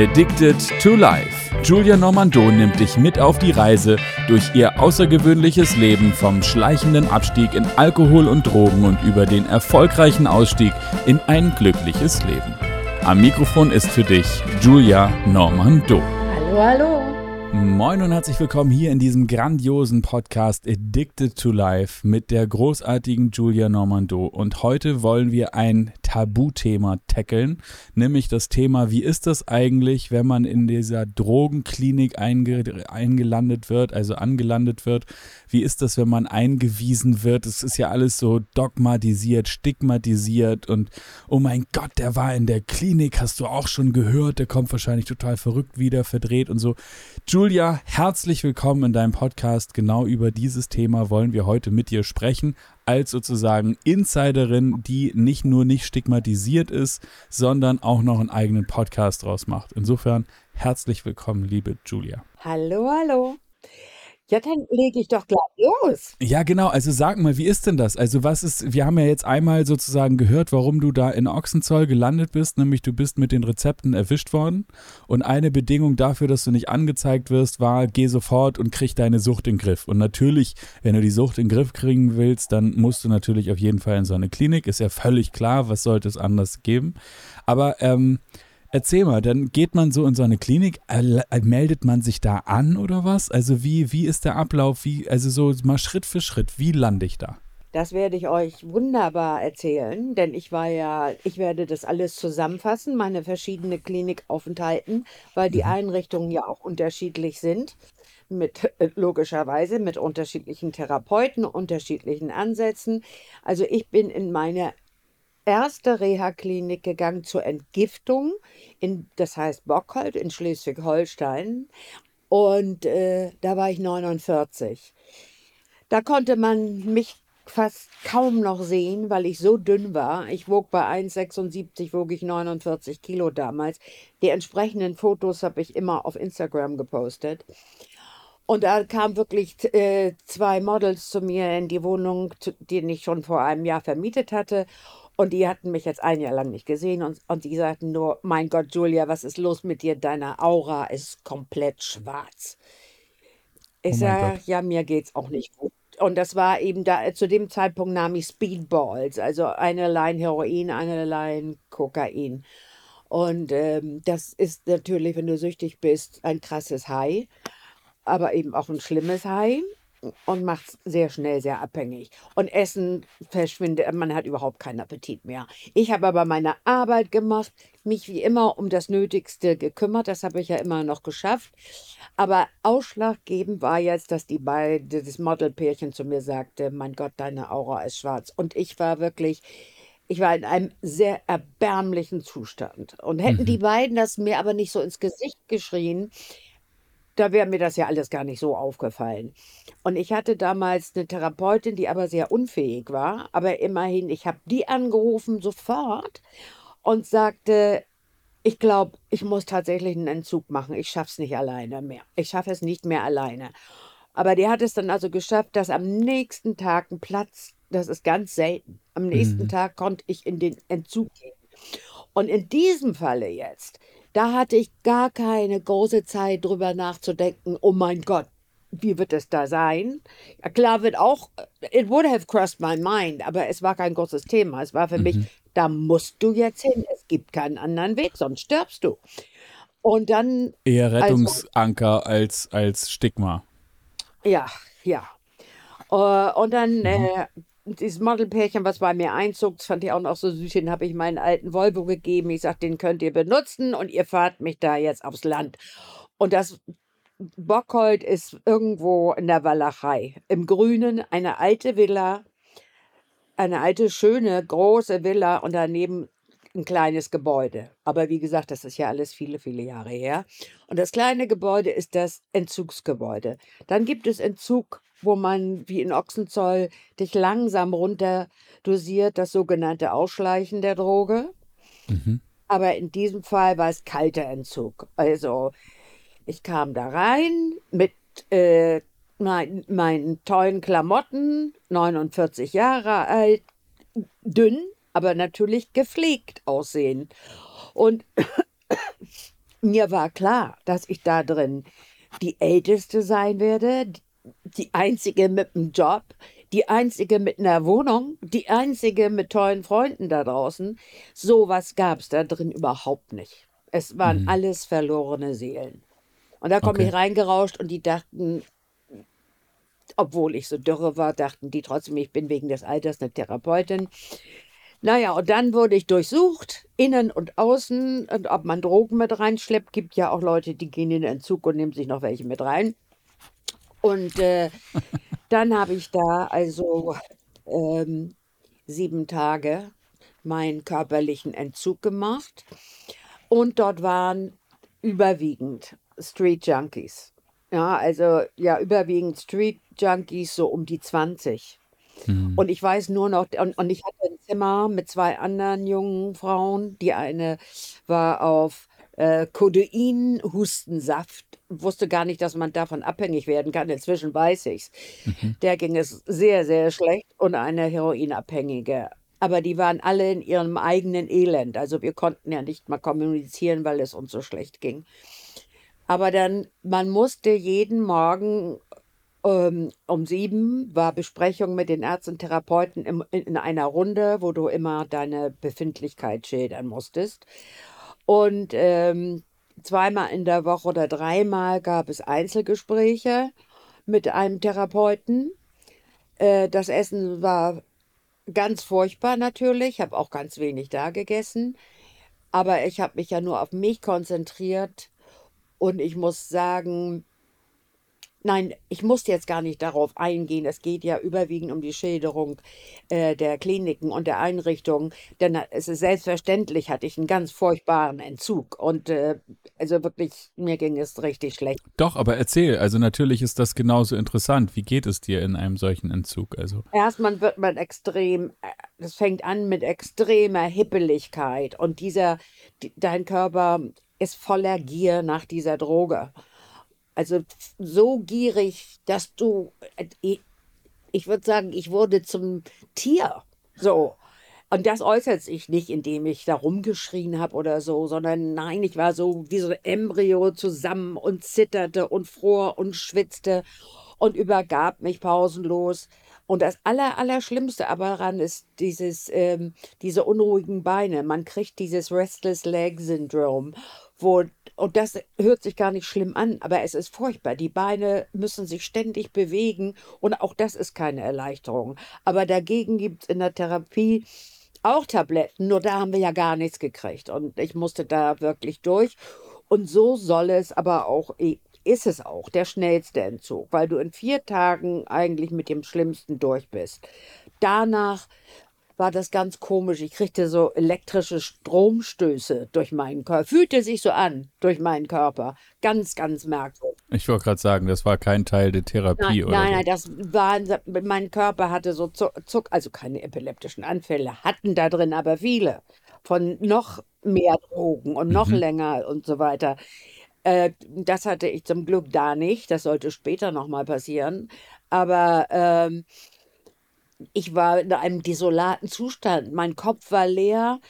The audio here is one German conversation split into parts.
Addicted to Life. Julia Normando nimmt dich mit auf die Reise durch ihr außergewöhnliches Leben vom schleichenden Abstieg in Alkohol und Drogen und über den erfolgreichen Ausstieg in ein glückliches Leben. Am Mikrofon ist für dich Julia Normando. Hallo, hallo. Moin und herzlich willkommen hier in diesem grandiosen Podcast Addicted to Life mit der großartigen Julia Normando. Und heute wollen wir ein Tabuthema tackeln, nämlich das Thema, wie ist das eigentlich, wenn man in dieser Drogenklinik einge eingelandet wird, also angelandet wird? Wie ist das, wenn man eingewiesen wird? Es ist ja alles so dogmatisiert, stigmatisiert und oh mein Gott, der war in der Klinik, hast du auch schon gehört, der kommt wahrscheinlich total verrückt wieder, verdreht und so. Julia, herzlich willkommen in deinem Podcast. Genau über dieses Thema wollen wir heute mit dir sprechen als sozusagen Insiderin, die nicht nur nicht stigmatisiert ist, sondern auch noch einen eigenen Podcast draus macht. Insofern herzlich willkommen, liebe Julia. Hallo, hallo. Ja, dann lege ich doch gleich los. Ja, genau. Also sag mal, wie ist denn das? Also was ist, wir haben ja jetzt einmal sozusagen gehört, warum du da in Ochsenzoll gelandet bist, nämlich du bist mit den Rezepten erwischt worden. Und eine Bedingung dafür, dass du nicht angezeigt wirst, war, geh sofort und krieg deine Sucht in den Griff. Und natürlich, wenn du die Sucht in den Griff kriegen willst, dann musst du natürlich auf jeden Fall in so eine Klinik. Ist ja völlig klar, was sollte es anders geben. Aber ähm, Erzähl mal, dann geht man so in so eine Klinik, äh, meldet man sich da an oder was? Also wie, wie ist der Ablauf? Wie, also so mal Schritt für Schritt, wie lande ich da? Das werde ich euch wunderbar erzählen, denn ich war ja, ich werde das alles zusammenfassen, meine verschiedenen Klinikaufenthalten, weil die mhm. Einrichtungen ja auch unterschiedlich sind, mit äh, logischerweise mit unterschiedlichen Therapeuten, unterschiedlichen Ansätzen. Also ich bin in meiner erste Reha-Klinik gegangen zur Entgiftung, in, das heißt Bockhold in Schleswig-Holstein. Und äh, da war ich 49. Da konnte man mich fast kaum noch sehen, weil ich so dünn war. Ich wog bei 1,76, wog ich 49 Kilo damals. Die entsprechenden Fotos habe ich immer auf Instagram gepostet. Und da kamen wirklich äh, zwei Models zu mir in die Wohnung, die ich schon vor einem Jahr vermietet hatte. Und die hatten mich jetzt ein Jahr lang nicht gesehen und, und die sagten nur, mein Gott, Julia, was ist los mit dir? Deine Aura ist komplett schwarz. Ich oh sage, ja, mir geht's auch nicht gut. Und das war eben da, zu dem Zeitpunkt nahm ich Speedballs, also eine Line Heroin, eine Line Kokain. Und ähm, das ist natürlich, wenn du süchtig bist, ein krasses High, aber eben auch ein schlimmes High und macht es sehr schnell sehr abhängig. Und Essen verschwindet, man hat überhaupt keinen Appetit mehr. Ich habe aber meine Arbeit gemacht, mich wie immer um das Nötigste gekümmert, das habe ich ja immer noch geschafft. Aber ausschlaggebend war jetzt, dass die beiden, das Modelpärchen zu mir sagte, mein Gott, deine Aura ist schwarz. Und ich war wirklich, ich war in einem sehr erbärmlichen Zustand. Und hätten mhm. die beiden das mir aber nicht so ins Gesicht geschrien, da wäre mir das ja alles gar nicht so aufgefallen. Und ich hatte damals eine Therapeutin, die aber sehr unfähig war, aber immerhin, ich habe die angerufen sofort und sagte, ich glaube, ich muss tatsächlich einen Entzug machen. Ich schaffe es nicht alleine mehr. Ich schaffe es nicht mehr alleine. Aber die hat es dann also geschafft, dass am nächsten Tag ein Platz, das ist ganz selten, am nächsten mhm. Tag konnte ich in den Entzug gehen. Und in diesem Falle jetzt da hatte ich gar keine große Zeit drüber nachzudenken, oh mein Gott, wie wird es da sein? Ja, klar wird auch, it would have crossed my mind, aber es war kein großes Thema. Es war für mhm. mich, da musst du jetzt hin. Es gibt keinen anderen Weg, sonst stirbst du. Und dann. Eher also Rettungsanker also, als, als Stigma. Ja, ja. Uh, und dann mhm. äh, dieses Modelpärchen, was bei mir einzog, das fand ich auch noch so süß, den habe ich meinen alten Volvo gegeben. Ich sagte, den könnt ihr benutzen und ihr fahrt mich da jetzt aufs Land. Und das Bockhold ist irgendwo in der Walachei. Im Grünen eine alte Villa, eine alte, schöne, große Villa und daneben ein kleines Gebäude. Aber wie gesagt, das ist ja alles viele, viele Jahre her. Und das kleine Gebäude ist das Entzugsgebäude. Dann gibt es Entzug, wo man wie in Ochsenzoll dich langsam runter dosiert, das sogenannte Ausschleichen der Droge. Mhm. Aber in diesem Fall war es kalter Entzug. Also ich kam da rein mit äh, mein, meinen tollen Klamotten, 49 Jahre alt, dünn, aber natürlich gepflegt aussehen. Und mir war klar, dass ich da drin die Älteste sein werde, die Einzige mit einem Job, die Einzige mit einer Wohnung, die Einzige mit tollen Freunden da draußen. Sowas gab es da drin überhaupt nicht. Es waren mhm. alles verlorene Seelen. Und da komme okay. ich reingerauscht und die dachten, obwohl ich so dürre war, dachten die trotzdem, ich bin wegen des Alters eine Therapeutin. Naja, und dann wurde ich durchsucht, innen und außen, und ob man Drogen mit reinschleppt. Gibt ja auch Leute, die gehen in den Entzug und nehmen sich noch welche mit rein. Und äh, dann habe ich da also ähm, sieben Tage meinen körperlichen Entzug gemacht. Und dort waren überwiegend Street Junkies. Ja, also ja, überwiegend Street Junkies, so um die 20. Mhm. Und ich weiß nur noch, und, und ich hatte ein Zimmer mit zwei anderen jungen Frauen. Die eine war auf äh, Codein, Hustensaft, wusste gar nicht, dass man davon abhängig werden kann. Inzwischen weiß ich's. Mhm. Der ging es sehr, sehr schlecht und eine Heroinabhängige. Aber die waren alle in ihrem eigenen Elend. Also wir konnten ja nicht mal kommunizieren, weil es uns so schlecht ging. Aber dann, man musste jeden Morgen ähm, um sieben war Besprechung mit den Ärzten und Therapeuten im, in einer Runde, wo du immer deine Befindlichkeit schildern musstest. Und ähm, zweimal in der Woche oder dreimal gab es Einzelgespräche mit einem Therapeuten. Äh, das Essen war ganz furchtbar natürlich, ich habe auch ganz wenig da gegessen, aber ich habe mich ja nur auf mich konzentriert. Und ich muss sagen, Nein, ich muss jetzt gar nicht darauf eingehen. Es geht ja überwiegend um die Schilderung äh, der Kliniken und der Einrichtungen. Denn äh, es ist selbstverständlich, hatte ich einen ganz furchtbaren Entzug. Und äh, also wirklich, mir ging es richtig schlecht. Doch, aber erzähl. Also natürlich ist das genauso interessant. Wie geht es dir in einem solchen Entzug? Also erstmal wird man extrem, es fängt an mit extremer Hippeligkeit. Und dieser, die, dein Körper ist voller Gier nach dieser Droge. Also so gierig, dass du, äh, ich würde sagen, ich wurde zum Tier. So. Und das äußert sich nicht, indem ich da rumgeschrien habe oder so, sondern nein, ich war so wie so ein Embryo zusammen und zitterte und fror und schwitzte und übergab mich pausenlos. Und das Aller, Allerschlimmste aber daran ist dieses, ähm, diese unruhigen Beine. Man kriegt dieses Restless Leg Syndrome, wo und das hört sich gar nicht schlimm an, aber es ist furchtbar. Die Beine müssen sich ständig bewegen und auch das ist keine Erleichterung. Aber dagegen gibt es in der Therapie auch Tabletten, nur da haben wir ja gar nichts gekriegt. Und ich musste da wirklich durch. Und so soll es aber auch, ist es auch, der schnellste Entzug, weil du in vier Tagen eigentlich mit dem Schlimmsten durch bist. Danach war das ganz komisch. Ich kriegte so elektrische Stromstöße durch meinen Körper. Fühlte sich so an durch meinen Körper. Ganz, ganz merkwürdig. Ich wollte gerade sagen, das war kein Teil der Therapie, nein, oder? Nein, so. nein, das war, mein Körper hatte so Zuck, also keine epileptischen Anfälle, hatten da drin aber viele. Von noch mehr Drogen und noch mhm. länger und so weiter. Äh, das hatte ich zum Glück da nicht. Das sollte später nochmal passieren. Aber ähm, ich war in einem desolaten Zustand. Mein Kopf war leer,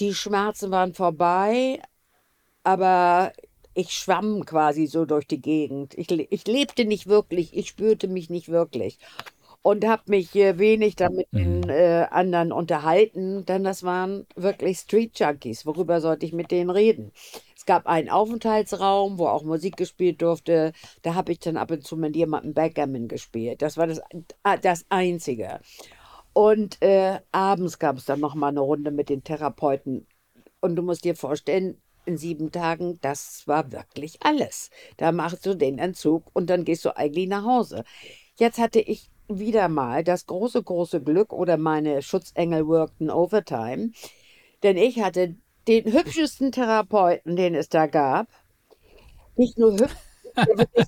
die Schmerzen waren vorbei, aber ich schwamm quasi so durch die Gegend. Ich, ich lebte nicht wirklich, ich spürte mich nicht wirklich und habe mich äh, wenig damit mit den mhm. äh, anderen unterhalten, denn das waren wirklich Street Junkies. Worüber sollte ich mit denen reden? Es gab einen Aufenthaltsraum, wo auch Musik gespielt durfte. Da habe ich dann ab und zu mit jemandem Backgammon gespielt. Das war das, äh, das Einzige. Und äh, abends gab es dann noch mal eine Runde mit den Therapeuten. Und du musst dir vorstellen, in sieben Tagen, das war wirklich alles. Da machst du den Entzug und dann gehst du eigentlich nach Hause. Jetzt hatte ich wieder mal das große, große Glück oder meine Schutzengel workten Overtime, denn ich hatte den hübschesten Therapeuten, den es da gab. Nicht nur hübsch,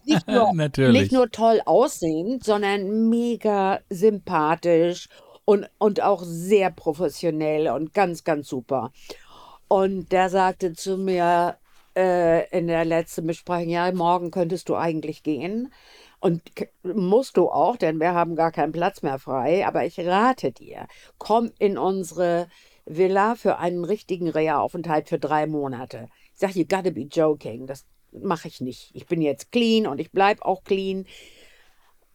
nicht nur, nicht nur toll aussehend, sondern mega sympathisch und, und auch sehr professionell und ganz, ganz super. Und der sagte zu mir äh, in der letzten Besprechung, ja, morgen könntest du eigentlich gehen. Und musst du auch, denn wir haben gar keinen Platz mehr frei. Aber ich rate dir, komm in unsere Villa für einen richtigen Reha-Aufenthalt für drei Monate. Ich sage, you gotta be joking. Das mache ich nicht. Ich bin jetzt clean und ich bleibe auch clean.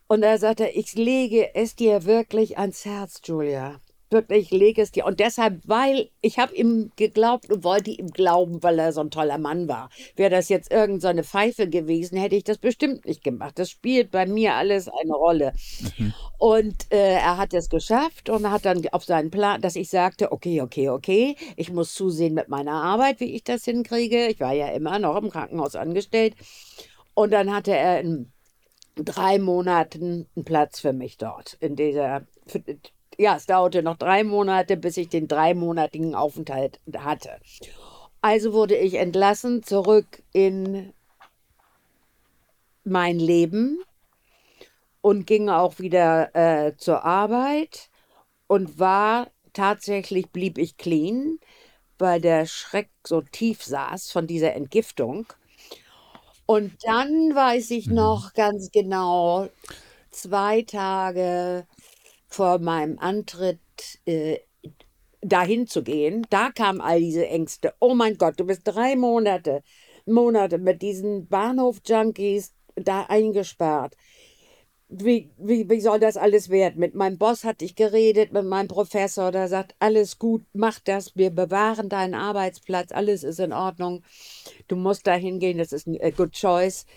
Und da sagt er, ich lege es dir wirklich ans Herz, Julia wirklich, lege es dir. Und deshalb, weil ich habe ihm geglaubt und wollte ihm glauben, weil er so ein toller Mann war. Wäre das jetzt irgendeine so Pfeife gewesen, hätte ich das bestimmt nicht gemacht. Das spielt bei mir alles eine Rolle. Mhm. Und äh, er hat es geschafft und hat dann auf seinen Plan, dass ich sagte, okay, okay, okay, ich muss zusehen mit meiner Arbeit, wie ich das hinkriege. Ich war ja immer noch im Krankenhaus angestellt. Und dann hatte er in drei Monaten einen Platz für mich dort in dieser ja, es dauerte noch drei Monate, bis ich den dreimonatigen Aufenthalt hatte. Also wurde ich entlassen, zurück in mein Leben und ging auch wieder äh, zur Arbeit und war tatsächlich, blieb ich clean, weil der Schreck so tief saß von dieser Entgiftung. Und dann weiß ich mhm. noch ganz genau, zwei Tage vor meinem Antritt äh, dahin zu gehen, da kamen all diese Ängste. Oh mein Gott, du bist drei Monate, Monate mit diesen Bahnhof-Junkies da eingesperrt. Wie, wie, wie soll das alles werden? Mit meinem Boss hatte ich geredet, mit meinem Professor, der sagt, alles gut, mach das, wir bewahren deinen Arbeitsplatz, alles ist in Ordnung. Du musst da hingehen, das ist ein äh, good choice.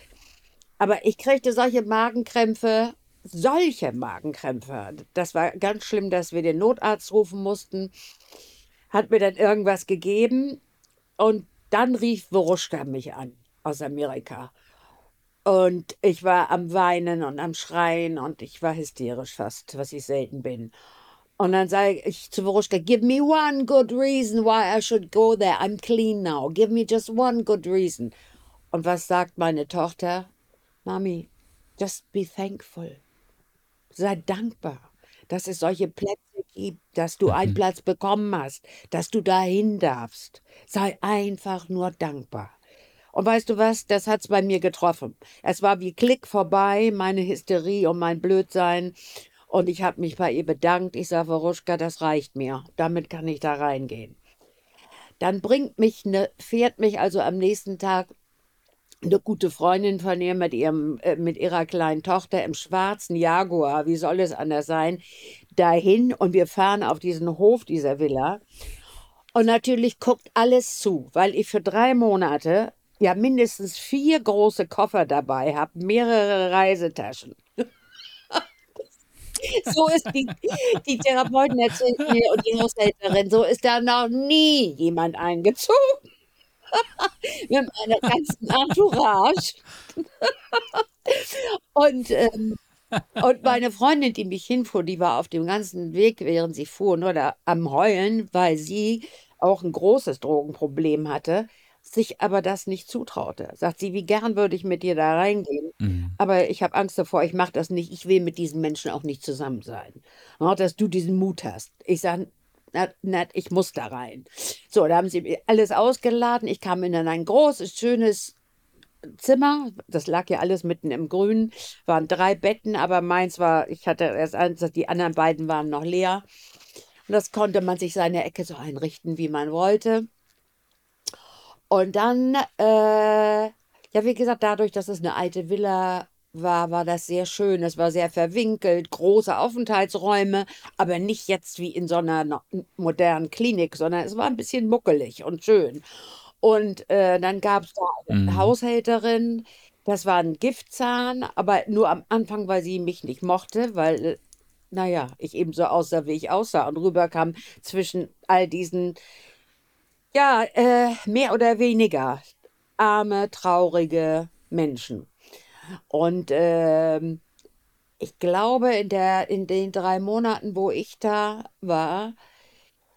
Aber ich kriegte solche Magenkrämpfe solche Magenkrämpfe. Das war ganz schlimm, dass wir den Notarzt rufen mussten. Hat mir dann irgendwas gegeben und dann rief Woruschka mich an aus Amerika. Und ich war am Weinen und am Schreien und ich war hysterisch fast, was ich selten bin. Und dann sage ich zu Woruschka, give me one good reason why I should go there. I'm clean now. Give me just one good reason. Und was sagt meine Tochter? Mami, just be thankful. Sei dankbar, dass es solche Plätze gibt, dass du einen mhm. Platz bekommen hast, dass du dahin darfst. Sei einfach nur dankbar. Und weißt du was, das hat es bei mir getroffen. Es war wie Klick vorbei, meine Hysterie und mein Blödsein. Und ich habe mich bei ihr bedankt. Ich sage, Woruschka, das reicht mir. Damit kann ich da reingehen. Dann bringt mich ne, fährt mich also am nächsten Tag eine gute Freundin von ihr mit, ihrem, äh, mit ihrer kleinen Tochter im schwarzen Jaguar, wie soll es anders sein, dahin und wir fahren auf diesen Hof dieser Villa. Und natürlich guckt alles zu, weil ich für drei Monate ja mindestens vier große Koffer dabei habe, mehrere Reisetaschen. so ist die, die Therapeutin erzählt mir und die Haushälterin, so ist da noch nie jemand eingezogen. mit meiner ganzen Entourage. und, ähm, und meine Freundin, die mich hinfuhr, die war auf dem ganzen Weg, während sie fuhr, nur da am Heulen, weil sie auch ein großes Drogenproblem hatte, sich aber das nicht zutraute. Sagt sie, wie gern würde ich mit dir da reingehen, mhm. aber ich habe Angst davor, ich mache das nicht, ich will mit diesen Menschen auch nicht zusammen sein. Und dass du diesen Mut hast. Ich sage, nett, ich muss da rein. So, da haben sie alles ausgeladen. Ich kam in ein großes, schönes Zimmer. Das lag ja alles mitten im Grün. Waren drei Betten, aber meins war, ich hatte erst eins, die anderen beiden waren noch leer. Und das konnte man sich seine Ecke so einrichten, wie man wollte. Und dann, äh, ja, wie gesagt, dadurch, dass es eine alte Villa war, war das sehr schön. Es war sehr verwinkelt, große Aufenthaltsräume, aber nicht jetzt wie in so einer modernen Klinik, sondern es war ein bisschen muckelig und schön. Und äh, dann gab es da eine mhm. Haushälterin, das war ein Giftzahn, aber nur am Anfang, weil sie mich nicht mochte, weil, naja, ich eben so aussah, wie ich aussah und rüberkam zwischen all diesen, ja, äh, mehr oder weniger arme, traurige Menschen. Und ähm, ich glaube, in, der, in den drei Monaten, wo ich da war,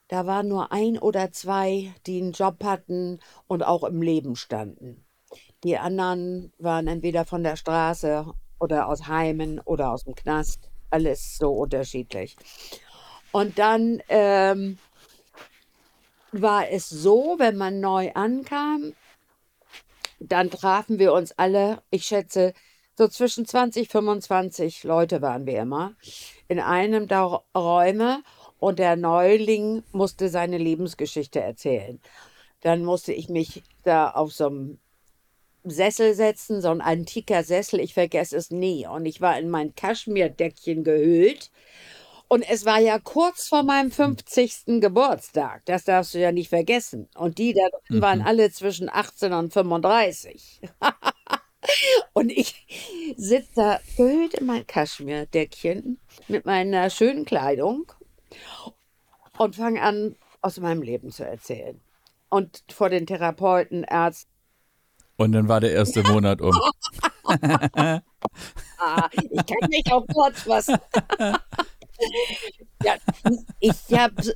da waren nur ein oder zwei, die einen Job hatten und auch im Leben standen. Die anderen waren entweder von der Straße oder aus Heimen oder aus dem Knast. Alles so unterschiedlich. Und dann ähm, war es so, wenn man neu ankam, dann trafen wir uns alle, ich schätze, so zwischen 20, 25 Leute waren wir immer, in einem der Räume und der Neuling musste seine Lebensgeschichte erzählen. dann musste ich mich da auf so einem Sessel setzen, so ein antiker Sessel, ich vergesse es nie. Und ich war in mein Kaschmirdeckchen gehüllt. Und es war ja kurz vor meinem 50. Geburtstag. Das darfst du ja nicht vergessen. Und die da drin waren Mhm. alle zwischen 18 und 35. Und ich sitze da gehüllt in mein Kaschmirdeckchen mit meiner schönen Kleidung und fange an, aus meinem Leben zu erzählen. Und vor den Therapeuten, Ärzten, Und dann war der erste Monat um. ah, ich kann mich auch kurz fassen. Ja, ich habe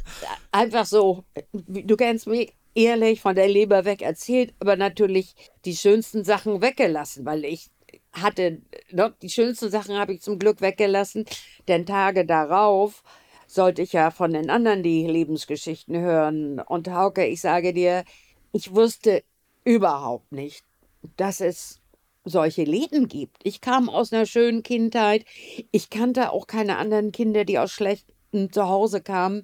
einfach so, du kennst mich, ehrlich von der Leber weg erzählt, aber natürlich die schönsten Sachen weggelassen, weil ich hatte, ne, die schönsten Sachen habe ich zum Glück weggelassen, denn Tage darauf sollte ich ja von den anderen die Lebensgeschichten hören. Und Hauke, ich sage dir, ich wusste überhaupt nicht, dass es solche Leben gibt. Ich kam aus einer schönen Kindheit. Ich kannte auch keine anderen Kinder, die aus schlechten Zuhause kamen.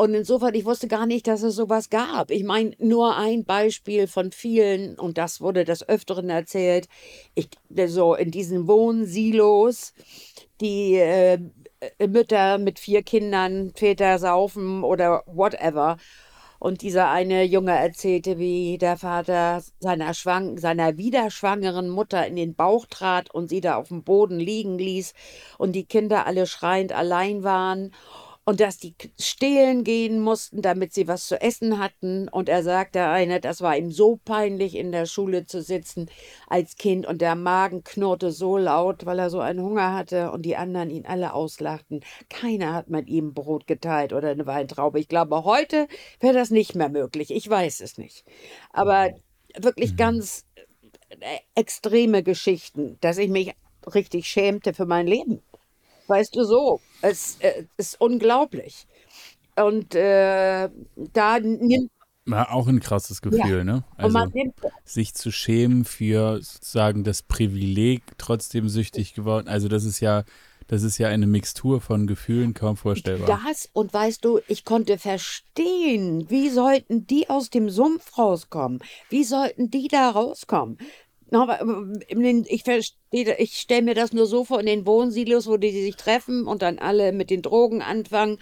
Und insofern, ich wusste gar nicht, dass es sowas gab. Ich meine, nur ein Beispiel von vielen, und das wurde des Öfteren erzählt, ich, so in diesen Wohnsilos, die äh, Mütter mit vier Kindern, Väter saufen oder whatever. Und dieser eine Junge erzählte, wie der Vater seiner, Schwang seiner wieder schwangeren Mutter in den Bauch trat und sie da auf dem Boden liegen ließ und die Kinder alle schreiend allein waren und dass die stehlen gehen mussten, damit sie was zu essen hatten. Und er sagte eine, das war ihm so peinlich, in der Schule zu sitzen als Kind und der Magen knurrte so laut, weil er so einen Hunger hatte und die anderen ihn alle auslachten. Keiner hat mit ihm Brot geteilt oder eine Weintraube. Ich glaube, heute wäre das nicht mehr möglich. Ich weiß es nicht. Aber wirklich ganz äh, extreme Geschichten, dass ich mich richtig schämte für mein Leben. Weißt du so, es äh, ist unglaublich. Und äh, da nimmt War auch ein krasses Gefühl, ne? und Also nimmt sich zu schämen für sozusagen das Privileg, trotzdem süchtig geworden. Also das ist ja, das ist ja eine Mixtur von Gefühlen, kaum vorstellbar. das und weißt du, ich konnte verstehen, wie sollten die aus dem Sumpf rauskommen? Wie sollten die da rauskommen? Den- Ich ich stelle mir das nur so vor in den Wohnsilos, wo die sich treffen und dann alle mit den Drogen anfangen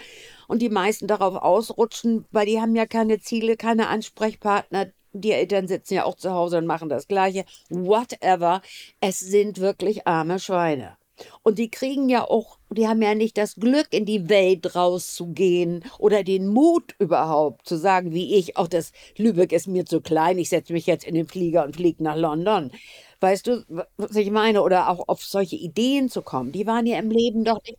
und die meisten darauf ausrutschen, weil die haben ja keine Ziele, keine Ansprechpartner. Die Eltern sitzen ja auch zu Hause und machen das Gleiche. Whatever. Es sind wirklich arme Schweine. Und die kriegen ja auch, die haben ja nicht das Glück, in die Welt rauszugehen oder den Mut überhaupt zu sagen, wie ich, auch das Lübeck ist mir zu klein, ich setze mich jetzt in den Flieger und fliege nach London. Weißt du, was ich meine? Oder auch auf solche Ideen zu kommen. Die waren ja im Leben doch nicht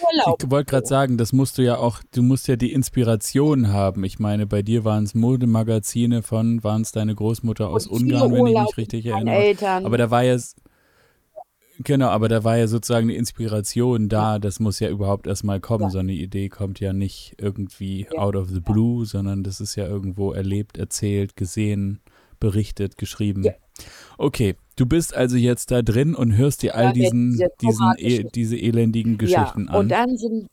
Urlaub. Ich wollte gerade sagen, das musst du ja auch, du musst ja die Inspiration haben. Ich meine, bei dir waren es Modemagazine von, waren es deine Großmutter aus Ungarn, wenn ich mich richtig erinnere. Eltern. Aber da war ja, genau, aber da war ja sozusagen die Inspiration da. Das muss ja überhaupt erstmal kommen. Ja. So eine Idee kommt ja nicht irgendwie Ja. out of the blue, sondern das ist ja irgendwo erlebt, erzählt, gesehen, berichtet, geschrieben. Ja. Okay, du bist also jetzt da drin und hörst dir all diesen, diese diesen, e diese elendigen Geschichten an. und dann sind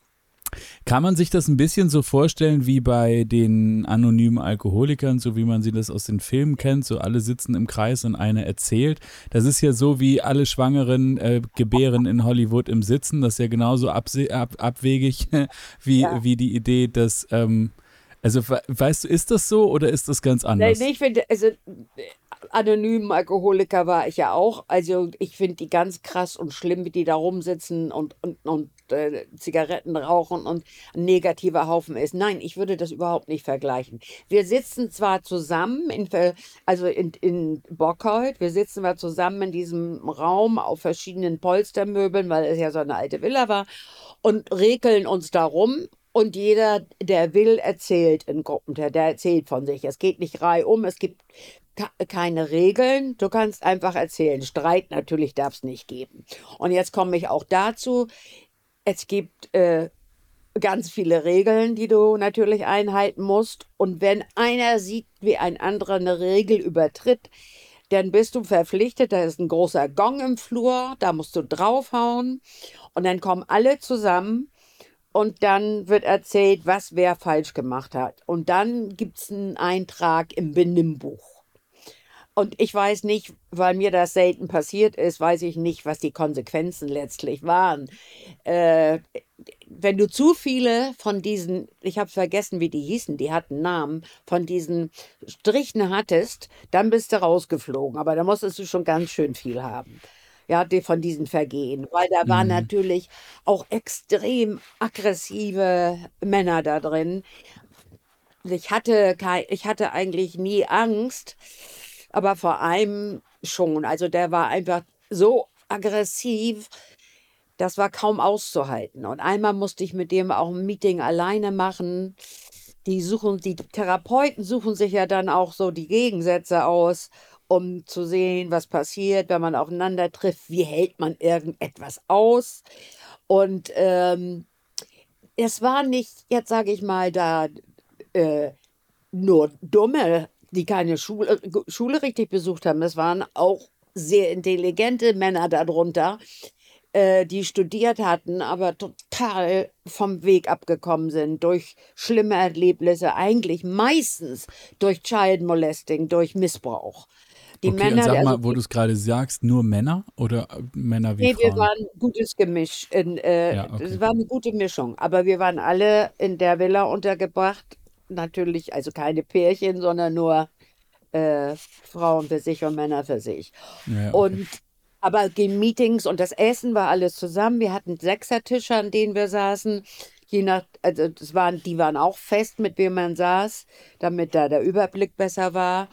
Kann man sich das ein bisschen so vorstellen wie bei den anonymen Alkoholikern, so wie man sie das aus den Filmen kennt, so alle sitzen im Kreis und einer erzählt. Das ist ja so wie alle Schwangeren äh, gebären in Hollywood im Sitzen, das ist ja genauso ab, abwegig wie, Ja. wie die Idee, dass, ähm, also we- weißt du, ist das so oder ist das ganz Nein, anders? ich finde, also anonymen Alkoholiker war ich ja auch. Also ich finde die ganz krass und schlimm, wie die da rumsitzen und, und, und äh, Zigaretten rauchen und ein negativer Haufen ist. Nein, ich würde das überhaupt nicht vergleichen. Wir sitzen zwar zusammen, in, also in, in Bockhold, wir sitzen wir zusammen in diesem Raum auf verschiedenen Polstermöbeln, weil es ja so eine alte Villa war, und regeln uns darum. Und jeder, der will, erzählt in Gruppen. Der, der erzählt von sich. Es geht nicht reihum, es gibt keine Regeln. Du kannst einfach erzählen. Streit natürlich darf es nicht geben. Und jetzt komme ich auch dazu. Es gibt äh, ganz viele Regeln, die du natürlich einhalten musst. Und wenn einer sieht, wie ein anderer eine Regel übertritt, dann bist du verpflichtet, da ist ein großer Gong im Flur, da musst du draufhauen und dann kommen alle zusammen und dann wird erzählt, was wer falsch gemacht hat. Und dann gibt es einen Eintrag im Benimmbuch. Und ich weiß nicht, weil mir das selten passiert ist, weiß ich nicht, was die Konsequenzen letztlich waren. Äh, wenn du zu viele von diesen, ich habe vergessen, wie die hießen, die hatten Namen, von diesen Strichen hattest, dann bist du rausgeflogen. Aber da musstest du schon ganz schön viel haben. Ja, die von diesen Vergehen. Weil da waren Mhm. natürlich auch extrem aggressive Männer da drin. Ich hatte, ich hatte eigentlich nie Angst, aber vor einem schon. Also der war einfach so aggressiv, das war kaum auszuhalten. Und einmal musste ich mit dem auch ein Meeting alleine machen. Die suchen, die Therapeuten suchen sich ja dann auch so die Gegensätze aus, um zu sehen, was passiert, wenn man aufeinander trifft. Wie hält man irgendetwas aus? Und ähm, es war nicht, jetzt sage ich mal, da äh, nur Dumme, die keine Schule, Schule richtig besucht haben. Es waren auch sehr intelligente Männer darunter, äh, die studiert hatten, aber total vom Weg abgekommen sind durch schlimme Erlebnisse, eigentlich meistens durch Child Molesting, durch Missbrauch. Die Okay, und Männer, sag also mal, wo du es gerade sagst, nur Männer oder äh, Männer wie Nee, wir Frauen? waren ein gutes Gemisch. In, äh, Ja, Es okay. war eine gute Mischung. Aber wir waren alle in der Villa untergebracht. Natürlich, also keine Pärchen, sondern nur äh, Frauen für sich und Männer für sich. Ja, okay. Und aber die Meetings und das Essen war alles zusammen. Wir hatten Sechsertische, an denen wir saßen. Je nach, also das waren, die waren auch fest, mit wem man saß, damit da der Überblick besser war.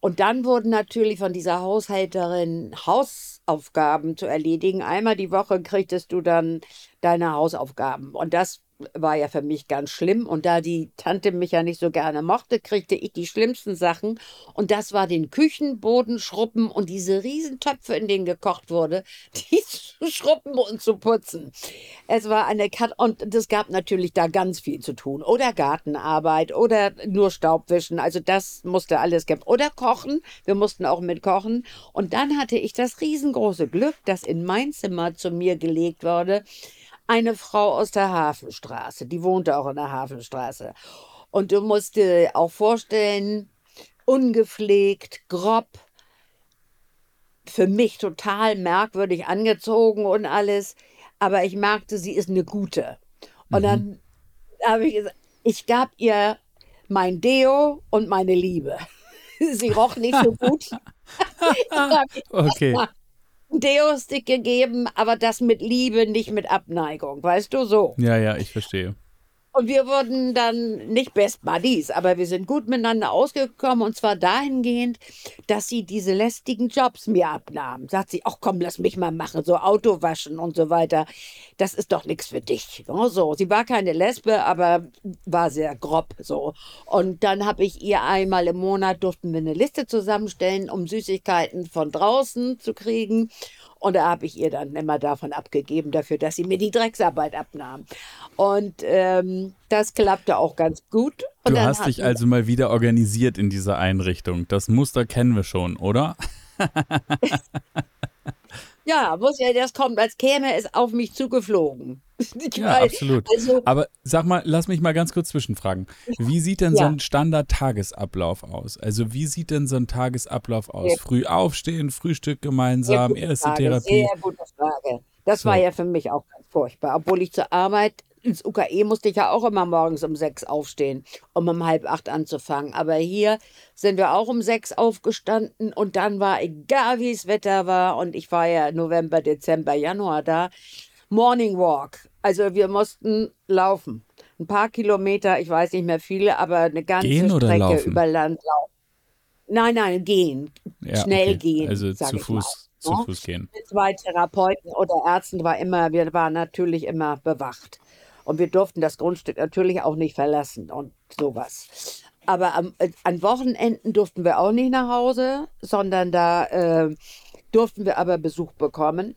Und dann wurden natürlich von dieser Haushälterin Hausaufgaben zu erledigen. Einmal die Woche kriegtest du dann deine Hausaufgaben. Und das war ja für mich ganz schlimm. Und da die Tante mich ja nicht so gerne mochte, kriegte ich die schlimmsten Sachen. Und das war den Küchenboden schrubben und diese Riesentöpfe, in denen gekocht wurde, die zu schrubben und zu putzen. Es war eine Kat und es gab natürlich da ganz viel zu tun. Oder Gartenarbeit oder nur Staubwischen. Also das musste alles geben. Oder kochen. Wir mussten auch mit kochen. Und dann hatte ich das riesengroße Glück, dass in mein Zimmer zu mir gelegt wurde eine Frau aus der Hafenstraße. Die wohnte auch in der Hafenstraße. Und du musst dir auch vorstellen, ungepflegt, grob, für mich total merkwürdig angezogen und alles. Aber ich merkte, sie ist eine gute. Und Mhm. dann habe ich gesagt, ich gab ihr mein Deo und meine Liebe. Sie roch nicht so gut. Okay. Deo-Stick gegeben, aber das mit Liebe, nicht mit Abneigung. Weißt du, so. Ja, ja, ich verstehe. Und wir wurden dann nicht Best Buddies, aber wir sind gut miteinander ausgekommen und zwar dahingehend, dass sie diese lästigen Jobs mir abnahm. Sagt sie, ach komm, lass mich mal machen, so Auto waschen und so weiter. Das ist doch nichts für dich. So, sie war keine Lesbe, aber war sehr grob so. Und dann habe ich ihr einmal im Monat durften wir eine Liste zusammenstellen, um Süßigkeiten von draußen zu kriegen. Und da habe ich ihr dann immer davon abgegeben, dafür, dass sie mir die Drecksarbeit abnahm. Und ähm, das klappte auch ganz gut. Und Du hast dich also mal wieder organisiert in dieser Einrichtung. Das Muster kennen wir schon, oder? Ja, muss ja, das kommt, als käme es auf mich zugeflogen. Ja, Weil- absolut. Also, Aber sag mal, lass mich mal ganz kurz zwischenfragen. Wie sieht denn so Ja. ein Standard-Tagesablauf aus? Also wie sieht denn so ein Tagesablauf aus? Sehr- Früh aufstehen, Frühstück gemeinsam, erste Frage, Therapie. Sehr gute Frage. Das So. war ja für mich auch ganz furchtbar. Obwohl ich zur Arbeit, ins UKE musste ich ja auch immer morgens um sechs aufstehen, um um halb acht anzufangen. Aber hier sind wir auch um sechs aufgestanden und dann war, egal wie das Wetter war, und ich war ja November, Dezember, Januar da, Morning Walk. Also wir mussten laufen. Ein paar Kilometer, ich weiß nicht mehr viele, aber eine ganze Gehen Strecke laufen? über Land laufen. Nein, nein, gehen. Ja, Schnell okay. gehen, Also zu Fuß, zu mal, ne? Fuß gehen. mit zwei Therapeuten oder Ärzten war immer, wir waren natürlich immer bewacht. Und wir durften das Grundstück natürlich auch nicht verlassen und sowas. Aber am, äh, an Wochenenden durften wir auch nicht nach Hause, sondern da äh, durften wir aber Besuch bekommen.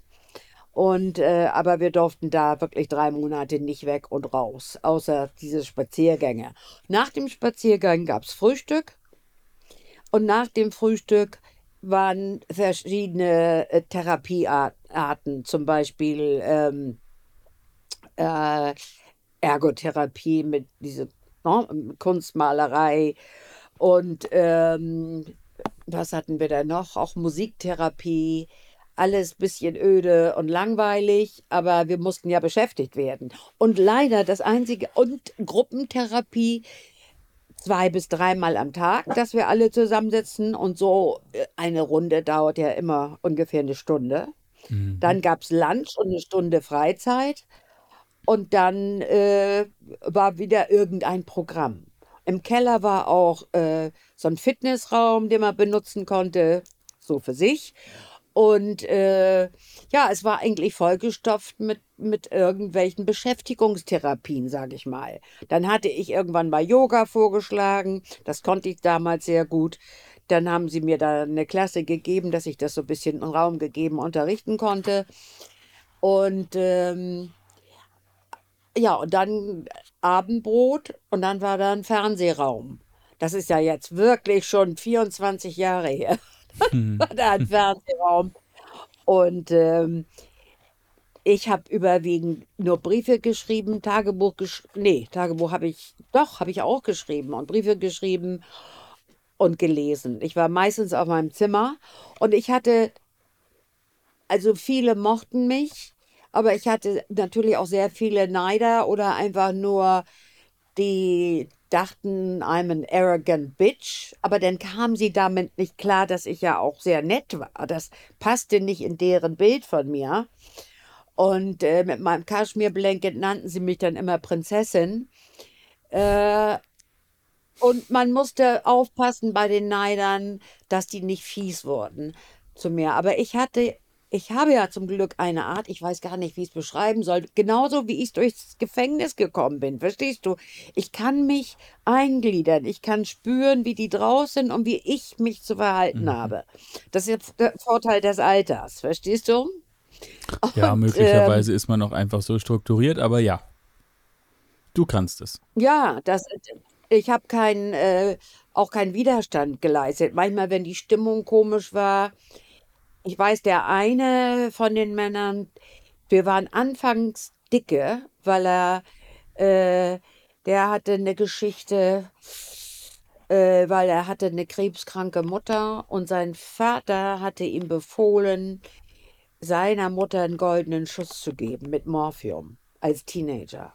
Und äh, aber wir durften da wirklich drei Monate nicht weg und raus, außer diese Spaziergänge. Nach dem Spaziergang gab es Frühstück und nach dem Frühstück waren verschiedene äh, Therapiearten, zum Beispiel ähm, äh, Ergotherapie, mit dieser ne, Kunstmalerei und ähm, was hatten wir da noch? Auch Musiktherapie. Alles ein bisschen öde und langweilig, aber wir mussten ja beschäftigt werden. Und leider das einzige, und Gruppentherapie, zwei bis dreimal am Tag, dass wir alle zusammensitzen und so äh, eine Runde dauert ja immer ungefähr eine Stunde. Mhm. Dann gab es Lunch und eine Stunde Freizeit und dann äh, war wieder irgendein Programm. Im Keller war auch äh, so ein Fitnessraum, den man benutzen konnte, so für sich. Und äh, ja, es war eigentlich vollgestopft mit, mit irgendwelchen Beschäftigungstherapien, sage ich mal. Dann hatte ich irgendwann mal Yoga vorgeschlagen. Das konnte ich damals sehr gut. Dann haben sie mir da eine Klasse gegeben, dass ich das so ein bisschen in Raum gegeben unterrichten konnte. Und ähm, ja, und dann Abendbrot und dann war da ein Fernsehraum. Das ist ja jetzt wirklich schon 24 Jahre her. Hm. war da ein Fernsehraum. Und ähm, ich habe überwiegend nur Briefe geschrieben, Tagebuch geschrieben. Nee, Tagebuch habe ich, doch, habe ich auch geschrieben und Briefe geschrieben und gelesen. Ich war meistens auf meinem Zimmer und ich hatte, also viele mochten mich, aber ich hatte natürlich auch sehr viele Neider oder einfach nur die dachten, I'm an arrogant bitch. Aber dann kam sie damit nicht klar, dass ich ja auch sehr nett war. Das passte nicht in deren Bild von mir. Und äh, mit meinem Kaschmir-Blanket nannten sie mich dann immer Prinzessin. Äh, und man musste aufpassen bei den Neidern, dass die nicht fies wurden zu mir. Aber ich hatte ich habe ja zum Glück eine Art, ich weiß gar nicht, wie ich es beschreiben soll, genauso wie ich durchs Gefängnis gekommen bin, verstehst du? Ich kann mich eingliedern, ich kann spüren, wie die draußen und wie ich mich zu verhalten mhm. habe. Das ist der Vorteil des Alters, verstehst du? Und, ja, möglicherweise ähm, ist man auch einfach so strukturiert, aber ja, du kannst es. Ja, das, ich habe keinen, äh, auch keinen Widerstand geleistet. Manchmal, wenn die Stimmung komisch war, ich weiß, der eine von den Männern, wir waren anfangs dicke, weil er, äh, der hatte eine Geschichte, äh, weil er hatte eine krebskranke Mutter und sein Vater hatte ihm befohlen, seiner Mutter einen goldenen Schuss zu geben mit Morphium als Teenager.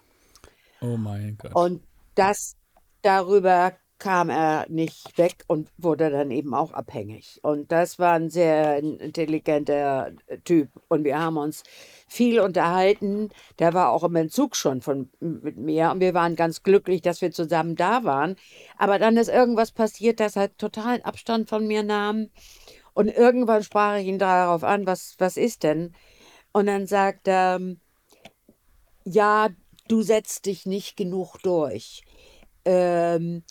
Oh mein Gott. Und das darüber kam er nicht weg und wurde dann eben auch abhängig. Und das war ein sehr intelligenter Typ. Und wir haben uns viel unterhalten. Der war auch im Entzug schon von, mit mir. Und wir waren ganz glücklich, dass wir zusammen da waren. Aber dann ist irgendwas passiert, dass er totalen Abstand von mir nahm. Und irgendwann sprach ich ihn darauf an, was, was ist denn? Und dann sagt er, ja, du setzt dich nicht genug durch. Ähm,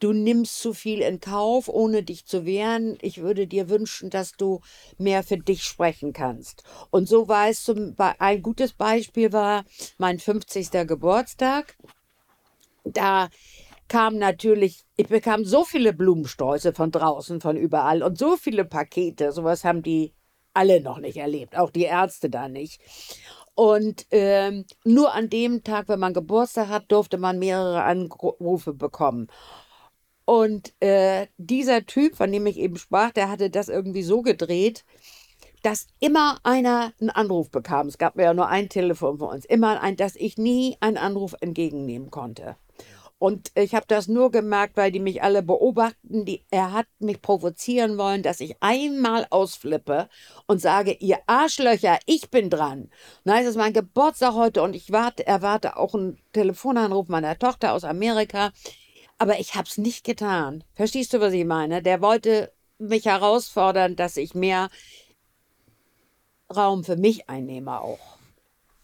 du nimmst zu viel in Kauf, ohne dich zu wehren. Ich würde dir wünschen, dass du mehr für dich sprechen kannst. Und so war es zum, ein gutes Beispiel war mein 50. Geburtstag. Da kam natürlich, ich bekam so viele Blumensträuße von draußen, von überall und so viele Pakete. Sowas haben die alle noch nicht erlebt, auch die Ärzte da nicht. Und ähm, nur an dem Tag, wenn man Geburtstag hat, durfte man mehrere Anrufe bekommen. Und äh, dieser Typ, von dem ich eben sprach, der hatte das irgendwie so gedreht, dass immer einer einen Anruf bekam. Es gab ja nur ein Telefon für uns. Immer ein, dass ich nie einen Anruf entgegennehmen konnte. Und ich habe das nur gemerkt, weil die mich alle beobachten. Die, er hat mich provozieren wollen, dass ich einmal ausflippe und sage, ihr Arschlöcher, ich bin dran. Na, es ist mein Geburtstag heute und ich warte, erwarte auch einen Telefonanruf meiner Tochter aus Amerika. Aber ich habe es nicht getan. Verstehst du, was ich meine? Der wollte mich herausfordern, dass ich mehr Raum für mich einnehme auch.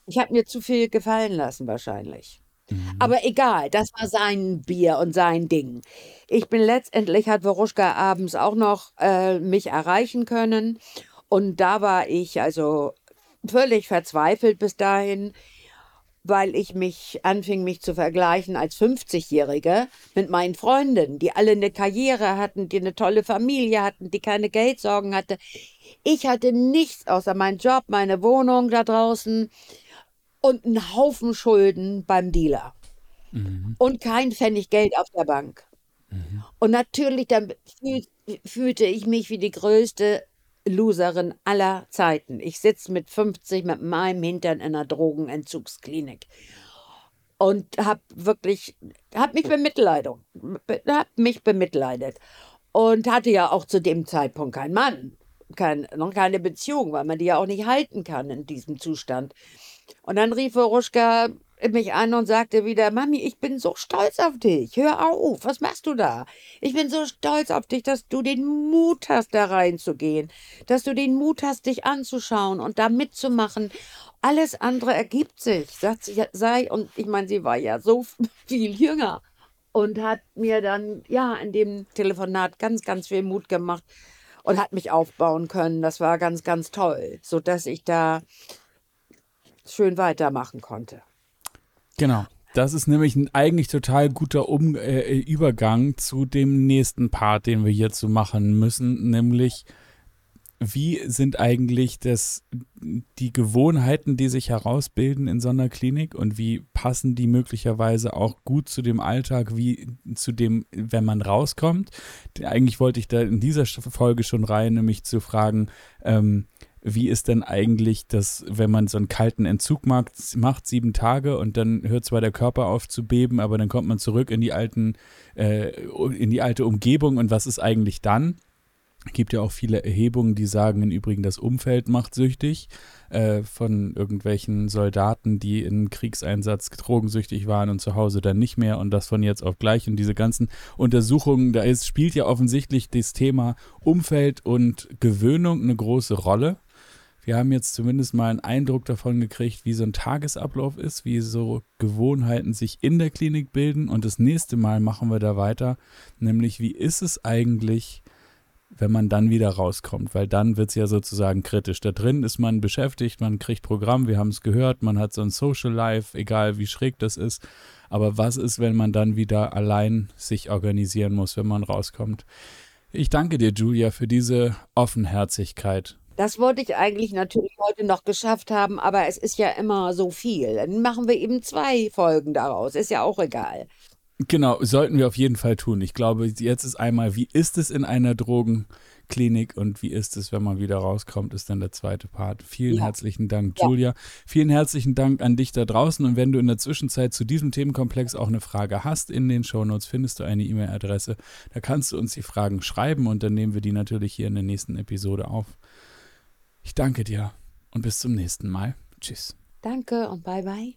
Ich habe mir zu viel gefallen lassen wahrscheinlich. Mhm. Aber egal, das war sein Bier und sein Ding. Ich bin letztendlich, hat Woruschka abends auch noch äh, mich erreichen können. Und da war ich also völlig verzweifelt bis dahin weil ich mich anfing, mich zu vergleichen als 50-Jährige mit meinen Freundinnen, die alle eine Karriere hatten, die eine tolle Familie hatten, die keine Geldsorgen hatte. Ich hatte nichts außer meinen Job, meine Wohnung da draußen. und einen Haufen Schulden beim Dealer. Mhm. Und kein Pfennig Geld auf der Bank. Mhm. Und natürlich dann fühl, fühlte ich mich wie die größte Loserin aller Zeiten. Ich sitze mit 50 mit meinem Hintern in einer Drogenentzugsklinik und habe wirklich, habe mich bemitleidet, habe mich bemitleidet und hatte ja auch zu dem Zeitpunkt keinen Mann, kein, noch keine Beziehung, weil man die ja auch nicht halten kann in diesem Zustand. Und dann rief Veruschka mich an und sagte wieder, Mami, ich bin so stolz auf dich. Hör auf, was machst du da? Ich bin so stolz auf dich, dass du den Mut hast, da reinzugehen, dass du den Mut hast, dich anzuschauen und da mitzumachen. Alles andere ergibt sich, sagt sie, sei, und ich meine, sie war ja so viel jünger und hat mir dann, ja, in dem Telefonat ganz, ganz viel Mut gemacht und hat mich aufbauen können. Das war ganz, ganz toll, sodass ich da schön weitermachen konnte. Genau. Das ist nämlich ein eigentlich total guter um äh, Übergang zu dem nächsten Part, den wir hierzu machen müssen, nämlich wie sind eigentlich das, die Gewohnheiten, die sich herausbilden in so einer Klinik und wie passen die möglicherweise auch gut zu dem Alltag, wie zu dem, wenn man rauskommt? Eigentlich wollte ich da in dieser Folge schon rein, nämlich zu fragen, ähm, wie ist denn eigentlich das, wenn man so einen kalten Entzug macht, macht sieben Tage und dann hört zwar der Körper auf zu beben, aber dann kommt man zurück in die alten, äh, in die alte Umgebung und was ist eigentlich dann? Es gibt ja auch viele Erhebungen, die sagen im Übrigen, das Umfeld macht süchtig äh, von irgendwelchen Soldaten, die in Kriegseinsatz drogensüchtig waren und zu Hause dann nicht mehr und das von jetzt auf gleich. Und diese ganzen Untersuchungen, da ist, spielt ja offensichtlich das Thema Umfeld und Gewöhnung eine große Rolle. Wir haben jetzt zumindest mal einen Eindruck davon gekriegt, wie so ein Tagesablauf ist, wie so Gewohnheiten sich in der Klinik bilden. Und das nächste Mal machen wir da weiter, nämlich wie ist es eigentlich, wenn man dann wieder rauskommt, weil dann wird es ja sozusagen kritisch. Da drin ist man beschäftigt, man kriegt Programm, wir haben es gehört, man hat so ein Social Life, egal wie schräg das ist. Aber was ist, wenn man dann wieder allein sich organisieren muss, wenn man rauskommt? Ich danke dir, Julia, für diese Offenherzigkeit. Das wollte ich eigentlich natürlich heute noch geschafft haben, aber es ist ja immer so viel. Dann machen wir eben zwei Folgen daraus. Ist ja auch egal. Genau, sollten wir auf jeden Fall tun. Ich glaube, jetzt ist einmal, wie ist es in einer Drogenklinik und wie ist es, wenn man wieder rauskommt, ist dann der zweite Part. Vielen ja. herzlichen Dank, Julia. Ja. Vielen herzlichen Dank an dich da draußen. Und wenn du in der Zwischenzeit zu diesem Themenkomplex auch eine Frage hast, in den Shownotes findest du eine E-Mail-Adresse. Da kannst du uns die Fragen schreiben und dann nehmen wir die natürlich hier in der nächsten Episode auf. Ich danke dir und bis zum nächsten Mal. Tschüss. Danke und bye bye.